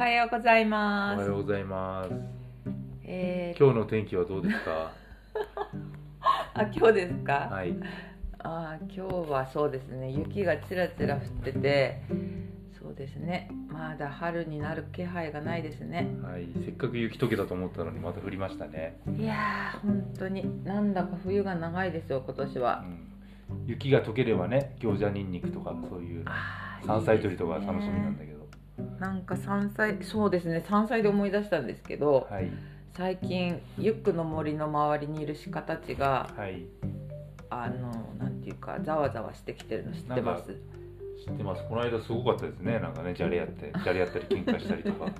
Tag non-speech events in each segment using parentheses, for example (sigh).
はようございおます。はようございます。えー、今日の天気はどうですか？(laughs) あ今日ですか？はい。あ今日はそうですね。雪がちらちら降ってて、そうですね。まだ春になる気配がないですね。はい。せっかく雪解けたと思ったのにまた降りましたね。いやー本当になんだか冬が長いですよ今年うは。ん。雪が溶ければね、餃子ニンニクとかそういう山菜採りとか楽しみなんだけど。なんか山菜そうですね山菜で思い出したんですけど、はい。最近ユックの森の周りにいる鹿たちがはい。あのなんていうかざわざわしてきてるの知ってます？知ってます。この間すごかったですね。なんかね、じゃれやって、じゃれやったり喧嘩したりとか。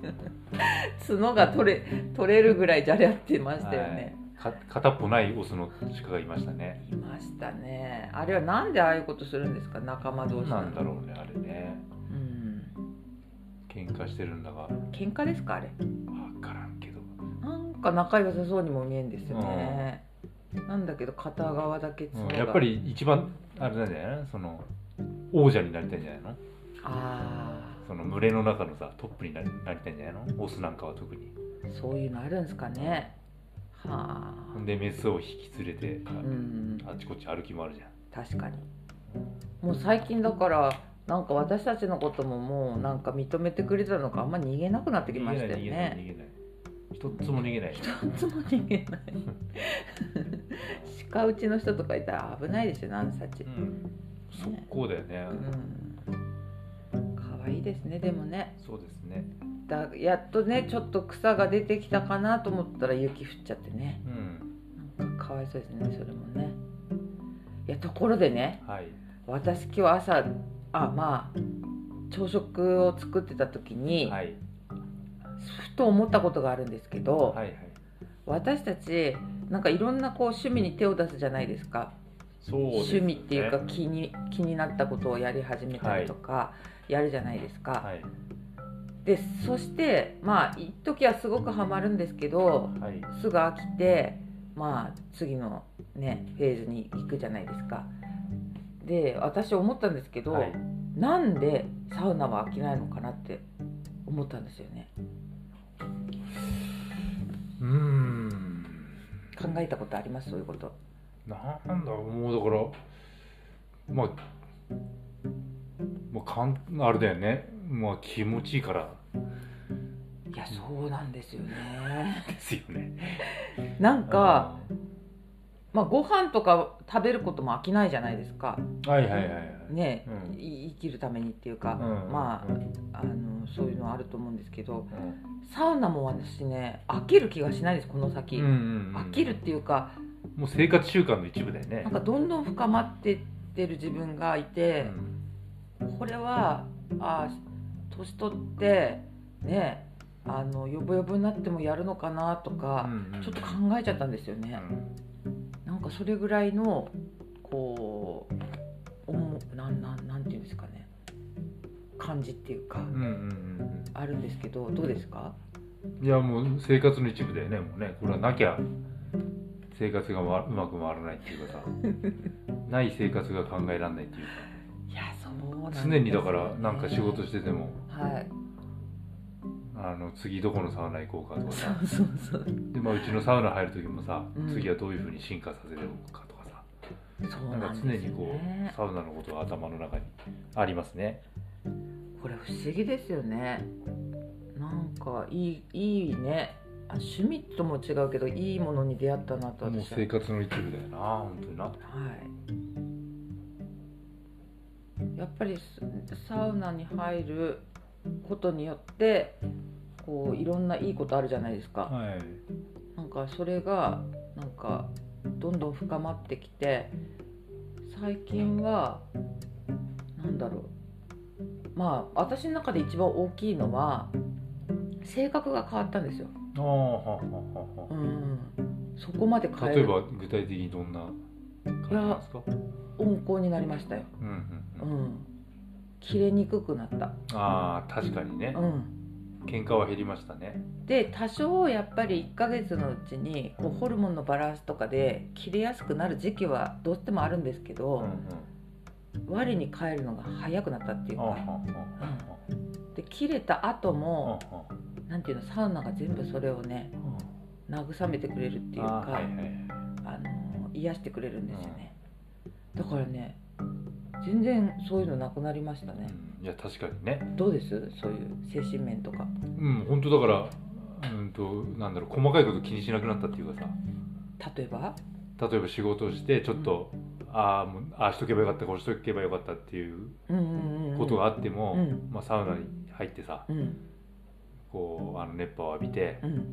(laughs) 角が取れ取れるぐらいじゃれ合ってましたよね、はい。か片っぽないオスの鹿がいましたね。い、ましたねあれはなんでああいうことするんですか？仲間同士なんだろうね、あれね。うん喧嘩してるんだが、わ喧嘩ですかあれ？からんけど。なんか仲良さそうにも見えるんですよね、なんだけど片側だけ角が、うん。やっぱり一番あれなんじゃないのその王者になりたいんじゃないの？あその群れの中のさトップになりなりたいんじゃないの？オスなんかは特に。あそういうのあるんですかね。はあ。ほんでメスを引き連れてうん。あっちこっち歩き回るじゃん。確かに。もう最近だからなんか私たちのことももうなんか認めてくれたのかあんま逃げなくなってきましたよね。一つも逃げない。一つも逃げない。鹿打ちの人とかいたら危ないですよ何さちうん。速攻だよね、うん。可愛いですねでもね。そうですね。だやっとねちょっと草が出てきたかなと思ったら雪降っちゃってね。うん。なんかかわいそうですねそれもね。いやところでねはい。私今日朝あまあ朝食を作ってた時に、はい。ふと思ったことがあるんですけど、はいはい。私たちなんかいろんなこう趣味に手を出すじゃないですか。そうですね。趣味っていうか気に気になったことをやり始めたりとか、やるじゃないですか、はい。でそしてまあ一時はすごくハマるんですけどはい。すぐ飽きてまあ次のねフェーズに行くじゃないですかで私思ったんですけど、はい。なんでサウナは飽きないのかなって思ったんですよね。うーん。考えたことあります？そういうこと。なんだもうだからまあもうかんあれだよね。まあ気持ちいいから。いやそうなんですよね。(laughs) ですよね。なんかまあご飯とか食べることも飽きないじゃないですか。はいはいはいはい。ね、うん。い生きるためにっていうか、うんまあうん。あのそういうのあると思うんですけどうん。サウナも私ね飽きる気がしないですこの先、うんうんうん飽きるっていうかもう生活習慣の一部だよね。なんかどんどん深まってってる自分がいて、これはあ年取ってねあのヨボヨボになってもやるのかなとか、ちょっと考えちゃったんですよね、なんかそれぐらいのこうおもなんなんなんていうんですかね。感じっていうか、うんうんうんあるんですけどどうですか？うんいやもう生活の一部だよねもうね。これはなきゃ生活がわうまく回らないっていうかさ。(laughs) ない生活が考えられないっていうか。いやそうなんです常にだからなんか仕事してても。はいあの次どこのサウナ行こうかとかさ。そうそうそう。で、まあ、うちのサウナ入る時もさ、うん。次はどういうふうに進化させるのかとかさ。そうなんかなんですよ常にこうねサウナのことが頭の中にありますね。これ不思議ですよね。なんかいいいいね。あ趣味とも違うけどいいものに出会ったなともう生活の一部だよな本当にな。はい。やっぱりスサウナに入ることによってこういろんないいことあるじゃないですか、はい。なんかそれがなんかどんどん深まってきて最近はなんだろう。まあ私の中で一番大きいのは性格が変わったんですよ、ああはははは。うん、そこまで変える。例えば具体的にどんな感じなんですか？温厚になりましたよ、うんうんううんん、切れにくくなった、ああ確かにね。うん、喧嘩は減りましたね。で多少やっぱり1ヶ月のうちにこうホルモンのバランスとかで切れやすくなる時期はどうしてもあるんですけうんど、うん。我に返るのが早くなったっていうか、あはははは。で切れた後うんも、なんていうのサウナが全部それをねうん。慰めてくれるっていうかあの癒してくれるんですよね、だからね全然そういうのなくなりましたね、うん。いや確かにね。どうです？そういう精神面とか。うん本当だからうんとなんだろう細かいこと気にしなくなったっていうかさ。例えば？例えば仕事をしてちょっと、ああもうああしとけばよかったこうしとけばよかったっていううんうんうんうんことがあっても、うん。まあ、サウナに入ってさうん。こうあの熱波を浴びてうん。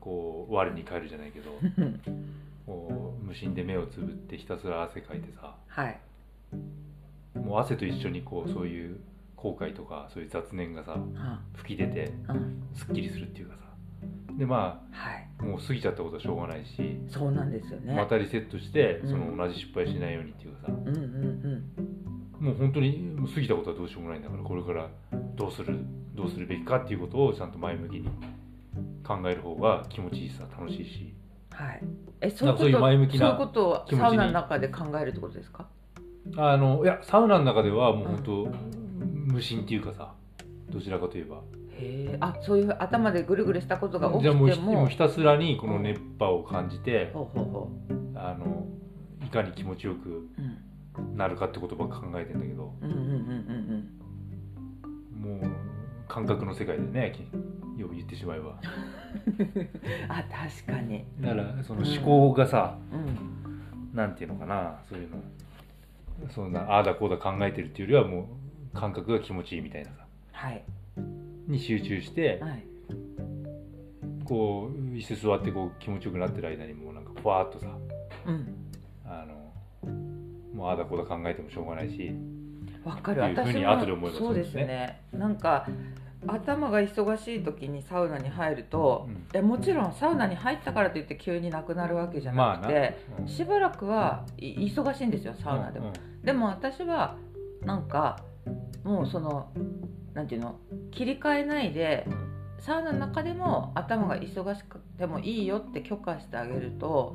こう我に返るじゃないけどうん (laughs) こう無心で目をつぶってひたすら汗かいてさはいもう汗と一緒にこうそういう後悔とかそういう雑念がさは吹き出てすっきりするっていうかさ。でまはい。あもう過ぎちゃったことはしょうがないし、そうなんですよね。またリセットしてうん。その同じ失敗しないようにっていうかさ、うんうんうん。もう本当に過ぎたことはどうしようもないんだからこれからどうするどうするべきかっていうことをちゃんと前向きに考える方が気持ちいいさ楽しいし。はい。えそういうことそういう前向きなそういうことを気持ちにサウナの中で考えるってことですか？あのいやサウナの中ではもう本当、無心っていうかさどちらかといえば。へえ。あそういう頭でぐるぐるしたことが起きてじゃあもうひたすらにこの熱波を感じて、ほうほうほあのいかに気持ちよくううん。なるかってことばっか考えてんだけど。うんうんうんうんもう感覚の世界でねきよく言ってしまえば。う (laughs) んあ確かに。だからその思考がさ、うん。なんていうのかなそういうのそんなああだこうだ考えてるっていうよりはもう感覚が気持ちいいみたいなさ。はい。に集中してはい。こう椅子座ってこう気持ちよくなってる間にもうなんかふわーっとさうん。あのもうああだこうだ考えてもしょうがないしわかる。っていうふう私に後で思いますもそうですね。なんか頭が忙しい時にサウナに入ると、うん。えもちろんサウナに入ったからといって急になくなるわけじゃまあな、なくて、うん。しばらくはい忙しいんですよサウナでも、でも私はなんかもうそのなんていうの切り替えないでサウナの中でも頭が忙しくてもいいよって許可してあげると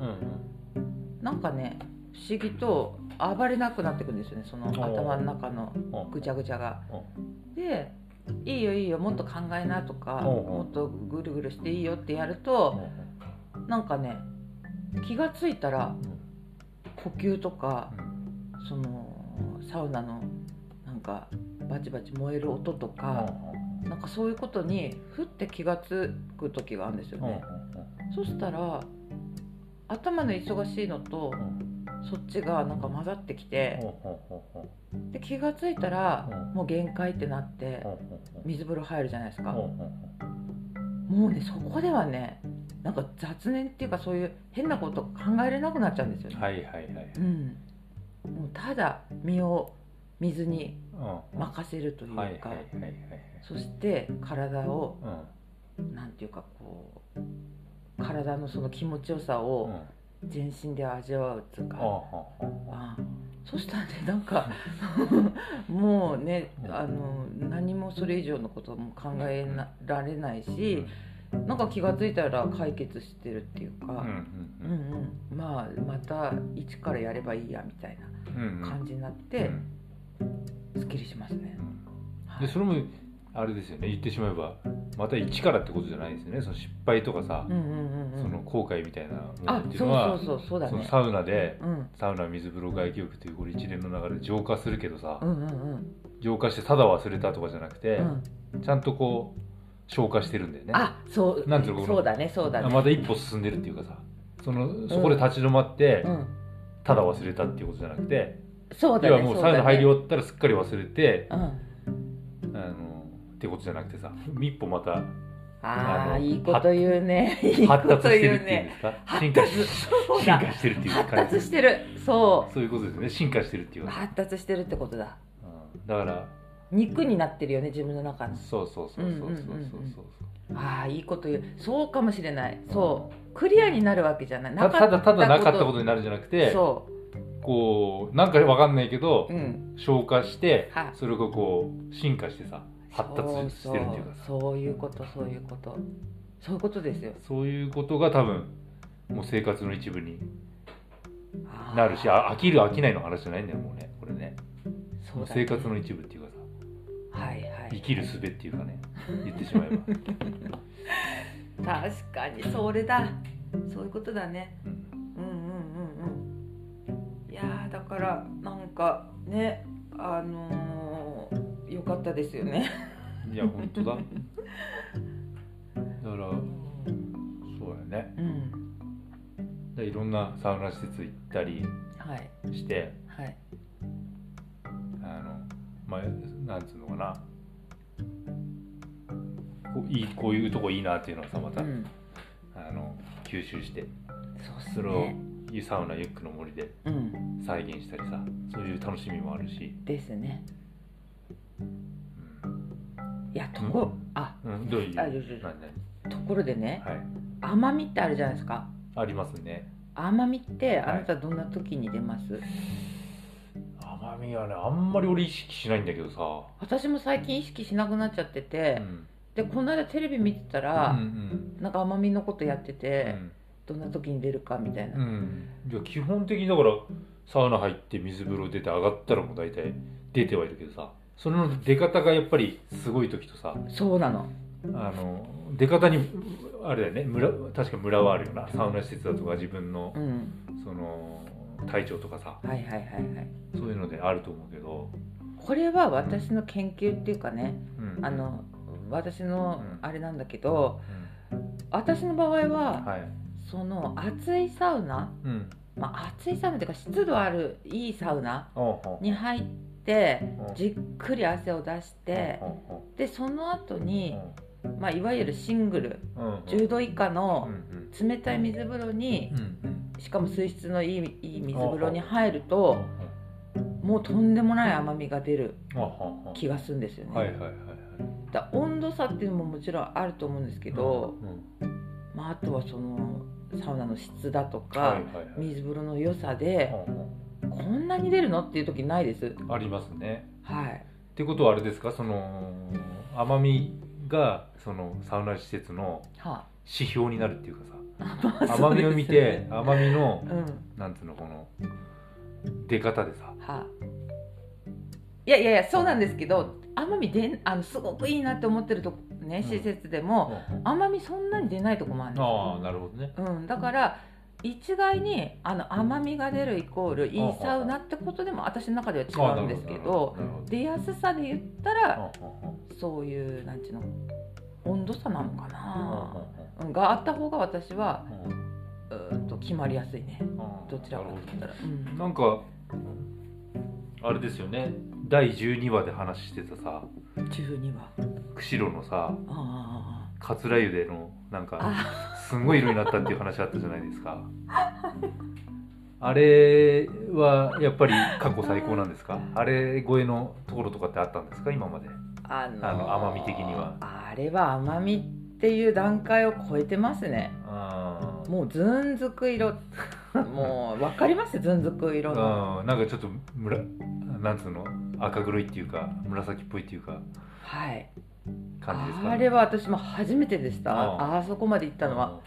うん、うん。なんかね不思議と暴れなくなってくるんですよねその頭の中のうんぐちゃぐちゃが。うん。でいいよいいよもっと考えなとかもっとぐるぐるしていいよってやるとなんかね気がついたら呼吸とかそのサウナのなんかバチバチ燃える音とかなんかそういうことにふって気がつく時があるんですよね。そしたら頭の忙しいのとそっちがなんか混ざってきてで気がついたらうん。もう限界ってなって水風呂入るじゃないですか。もうねそこではねなんか雑念っていうかそういう変なこと考えれなくなっちゃうんですよね。はいはいはい。うん、もうただ身を水にうん。任せるというか、そして体をうん。なんていうかこう体のその気持ちよさうん。を全身で味わうっていうか、ああそしたらねなんかもうねうん。あの何もそれ以上のことも考えなられないし、なんか気が付いたら解決してるっていうか、うんうんうん。うん、まあまた一からやればいいやみたいうんうん。な感じになっうてん。すっきりしますね。はい。でそれもあれですよね言ってしまえばまた一からってことじゃないですよねその失敗とかさうんうんうんうんその後悔みたいなものあっていうのはサウナでうんサウナ水風呂外気浴というこれ一連の流れで浄化するけどさうんうんうん浄化してただ忘れたとかじゃなくてうんちゃんとこう消化してるんだよねあそうなんていうのそうだねそうだね。また一歩進んでるっていうかさそのそこで立ち止まってうんただ忘れたっていうことじゃなくてそうだね。要はもうサウナ入りよ。終わったらすっかり忘れてうん。ってことじゃなくてさ一歩またああいいこと言うね。いいこ発達としてるっていうんで言うね。すか発進化達してるっていう発感じ達してる。そそういうことですよね進化してるっていう発達してるってことだ。うん、だから肉になってるよね自分の中の。そうそうそうそうそうそうああいいこと言う。そうかもしれない。そう。クリアになるわけじゃない。たただただなかったこととになるんじゃなくてそこうなんかわかんないけど、う。うん。消化してはいそれがこう進化してさ発達してるっていうかさ。そういうことそういうこと。そういうことですよ。そういうことが多分もう生活の一部になるしあ飽きる飽きないの話じゃないんだよもうね。これね。そうだね。生活の一部っていうかさ。はいはい。生きる術っていうかね。言ってしまえば、(laughs) 確かにそれだ。そういうことだね。うん。うんうんうんうん。いやーだからなんかねあのー、よかったですよね。いや本当だ。だからそうやね。うん。でいろんなサウナ施設行ったりはい。してはい。あのまあなんつうのかな。こういいこういうとこいいなっていうのをさまた、うん。あの吸収してそうっすそれをねサウナユックの森でうん。再現したりさそういう楽しみもあるし、ですね。うんいやとこ、あ。うん、どういうところでね何はい。甘みってあるじゃないですか。ありますね。甘みってはい。あなたどんな時に出ます、甘みはねあんまり俺意識しないんだけどさ、私も最近意識しなくなっちゃってて、うん。でこの間テレビ見てたうんら、うん。なんか甘みのことやってうて、ん。どんな時に出るかみたいな、うん、いや基本的にだからサウナ入って水風呂出て上がったらもう大体出てはいるけどさその出方がやっぱりすごい時とさそうなの。あの出方にあれだよね村確か村はあるよな。サウナ施設だとか自分のうん。その体調とかさ。はいはいはいはい。そういうのであると思うけど、これは私の研究っていうかねうん。あの私のうん。あれなんだけどうん。私の場合ははい。その暑いサウナうん。まあ暑いサウナっていうか湿度あるいいサウナに入ってうん。じっくり汗を出してでその後にまあいわゆるシングルうん。うん。10度以下うのん。冷たい水風呂にしかも水質のいいいい水風呂に入るうん。ともうとんでもない甘みが出る気がするんですよね、だ温度差っていうのももちろんあると思うんですけど、うん。まあ、あとはそのサウナの質だとか、水風呂の良さでうんこんなに出るの？っていう時ないです。うんありますね。はい。ってことはあれですか？その甘みがそのサウナ施設のは指標になるっていうかあ、さ甘みを見て甘みのうん。なんつうのこの出方でさ。はあ、いやいやいやそうなんですけど甘みでんあのすごくいいなって思ってるとねうん施設でも、甘みそんなに出ないとこもあるんですあよあなるほどね。うん、だから一概にあの甘みが出るイコールいいサウナってことでも私の中では違うんですけど出やすさで言ったあらそういうなんちゅうの温度差なのかどな、うん、があった方が私はうーんと決まりやすいね。どちらかと言ったら、うん。なんかあれですよね。第12話で話してたさ。12は釧路のさ。あ桂湯でのなんあかあ。すんごい色になったっていう話あったじゃないですか。(laughs) あれはやっぱり過去最高なんですか？あれ超えのところとかってあったんですか？今まで。あのーあの甘み的には。あれは甘みっていう段階を超えてますね。あもうずんずく色。もう分かります？ずんずく色の。あなんかちょっとむらなんつうの？赤黒いっていうか紫っぽいっていうか。はい感じですか、あれは私も初めてでした。ああ。そこまで行ったのは。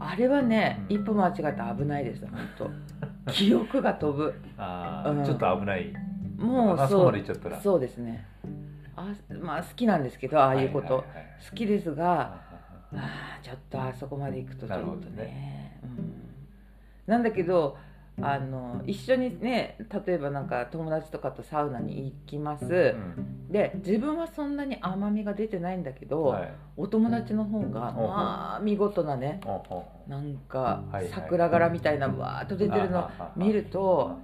あれはね、うん。一歩間違えたら危ないです本当。(laughs) 記憶が飛ぶ。あー、うん。ちょっと危ない。もうあそうまで行っちゃったら。そうですね。あまあ好きなんですけどああいうこと、はははい。好きですがはあーちょっとあそこまで行くとちょっとなるほどね。うん、なんだけどあの一緒にね例えばなんか友達とかとサウナに行きます、うんで自分はそんなに甘みが出てないんだけど、はい。お友達の方がまあ見事なねなんか桜柄みたいなわーっと出てるの見ると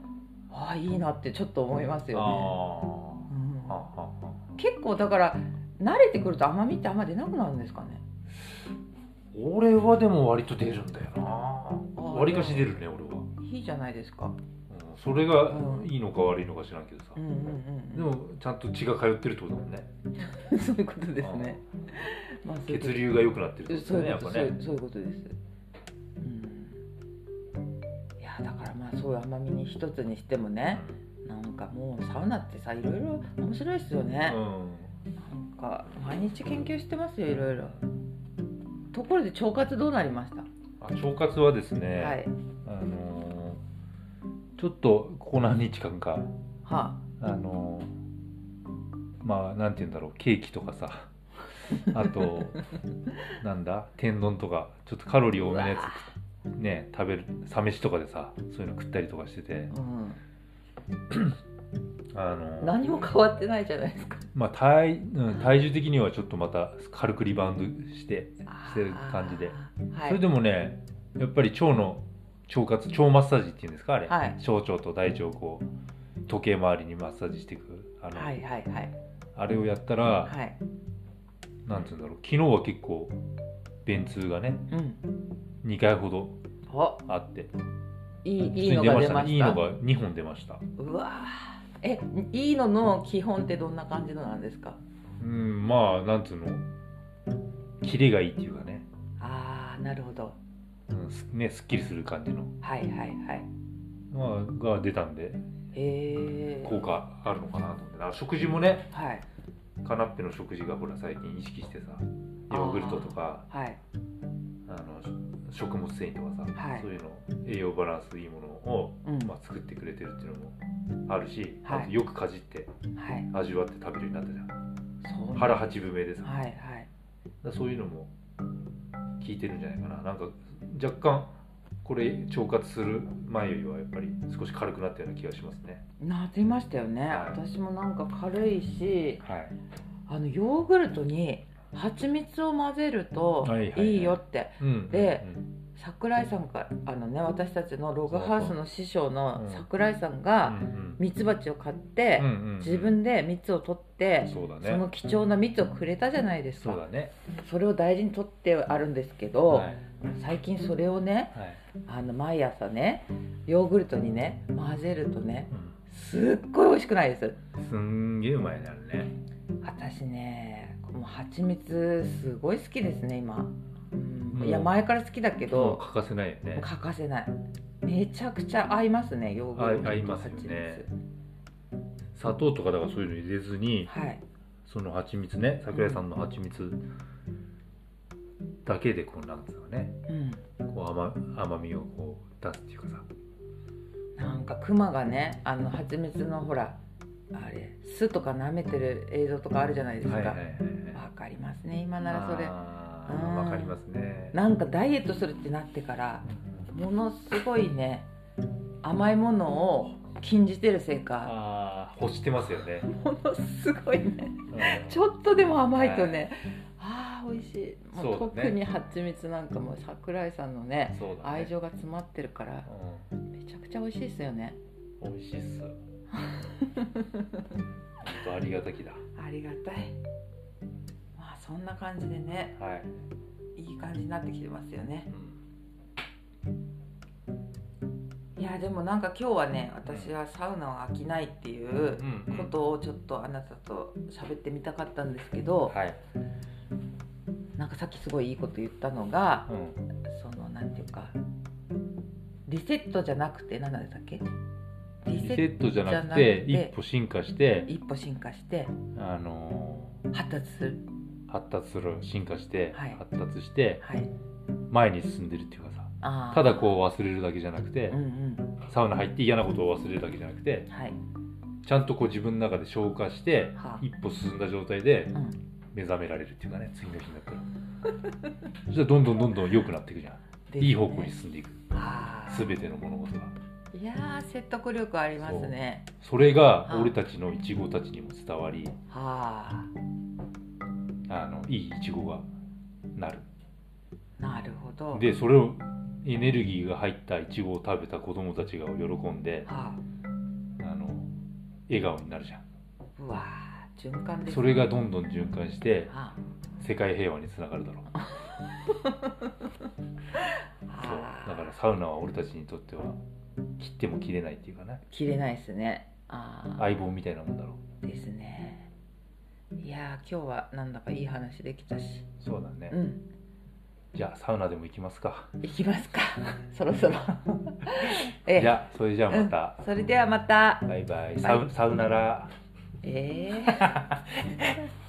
ああいいなってちょっと思いますあよね、結構だから慣れてくると甘みってあんま出なくなるんですかね？俺はでも割と出るんだよな。あ割かし出るね俺は、いいじゃないですかうんそれがうんいいのか悪いのか知らんけどさ、うんうんうんでもちゃんと血が通ってるってことだもんね (laughs) そういうことですね。まあ、血流が良くなってるってことねやっぱねうそういうことです。うん。いやだからまあそういう甘みに一つにしてもね、なんかもうサウナってさいろいろ面白いですよね。うんなんか毎日研究してますよいろいろ。ところで腸活どうなりました？あ腸活はですね、はい。あのーちょっとここ何日間かはあ。のーまあなんて言うんだろうケーキとかさ。あと (laughs) なんだ天丼とかちょっとカロリー多めのやつね食べるサ飯とかでさそういうの食ったりとかしてて。うん、(clears throat) あの何も変わってないじゃないですか。まあ体うん体重的にはちょっとまた軽くリバウンドしてしてる感じで、はい、それでもねやっぱり腸の腸活腸マッサージっていうんですかあれ、はい。小腸と大腸をこう時計回りにマッサージしていくあの、はいはいはい。あれをやったら、はい。なんつうんだろう昨日は結構便通がねうん。2回ほどお。あって。いいいいのが出ましたいいのが2本出ました。うわー。えいいのの基本ってどんな感じのなんですか？うんまあなんつうの。キレがいいっていうかね,、ああなるほどうん、すねすっきりする感じの、はいはいはい。まあ、が出たんで。へえ。効果あるのかなと思って。食事もね。はい。カナッペの食事がほら最近意識してさヨーグルトとか。はい。あの食物繊維とかさ、はい。そういうの栄養バランスいいものを、うん。まあ、作ってくれてるっていうのもあるし、はい。あとよくかじってはい。味わって食べるようになったじゃん。そう腹八分目でさ、はいはい。そういうのも効いてるんじゃないかな。なんか若干これ腸活する前よりはやっぱり少し軽くなったような気がしますね。なってましたよね、はい。私もなんか軽いしはい。あのヨーグルトに蜂蜜を混ぜるとはいはいよって。うんでうん桜井さんがあのね私たちのログハウスの師匠のうん。桜井さんうんがうん。ミツバチを買ってうんうんうん。自分で蜜を取ってそのね。貴重な蜜をくれたじゃないですか。それを大事に取ってあるんですけど、はい。最近それをねはい。あの毎朝ねヨーグルトにね混ぜるとねうん。すっごい美味しくないです。すんげえうまいねあれね。私ねもう蜂蜜すごい好きですね今、いや前から好きだけど欠かせないよね。欠かせない。めちゃくちゃ合いますねヨーグルト。と合いますよね。砂糖とかだからそういうの入れずにはい。その蜂蜜ね桜井さんの蜂蜜だけでこうなんつうのね。うん。こう甘甘みをこう出すっていうかさ。なんかクマがねあの蜂蜜のほらあれ巣とか舐めてる映像とかあるじゃないですか。わ、はいはいはいはい。かりますね今ならそれわかりますね。なんかダイエットするってなってからものすごいね甘いものを禁じてるせいか欲してますよね、ものすごいね。うん。ちょっとでも甘いとね、ああ美味しい。もう特に蜂蜜なんかも桜井さんのねね。愛情が詰まってるからうんめちゃくちゃ美味しいですよね。美味しいっす。(laughs) ありがたきだ。ありがたい。まあそんな感じでねはい、いい感じになってきてますよね。うん。いやでもなんか今日はね私はサウナは飽きないっていうことをちょっとあなたと喋ってみたかったんですけどはい、なんかさっきすごいいいこと言ったのがうん、そのなんていうかリセットじゃなくて何なんだっけ？リリセットじゃなくてて一歩進化して一歩進化してあの発達する。ー発達する進化して、はい。発達してはい。前に進んでるっていうかさただこう忘れるだけじゃなくて、うんうん。サウナ入って嫌なことを忘れるだけじゃなくてはい、ちゃんとこう自分の中で消化してはあ。一歩進んだ状態でうん、目覚められるっていうかね次の日になったら。(laughs) そしたらどんどんどんどん良くなっていくじゃん、いい方向に進んでいく。全ての物事が。いやー説得力ありますね。それがはあ。俺たちのイチゴたちにも伝わりはあのいいイチゴがなる。あなるほど。でそれをエネルギーが入ったイチゴを食べた子供たちが喜んではあ。の笑顔になるじゃん。あうわー循環ですね。それがどんどん循環しては世界平和につながるだろう。(laughs) あ。そう。はあだからサウナは俺たちにとっては切っても切れないっていうかね。切れないですね。ああ相棒みたいなもんだろですねいやー今日はなんだかいい話できたし。うそうだね、うん。じゃあサウナでも行きますか。行きますか。(laughs) そろそろ。(laughs) ええ。じゃあそれじゃあまた、それではまた。バイバイ。サウサウナラ。ええ (laughs)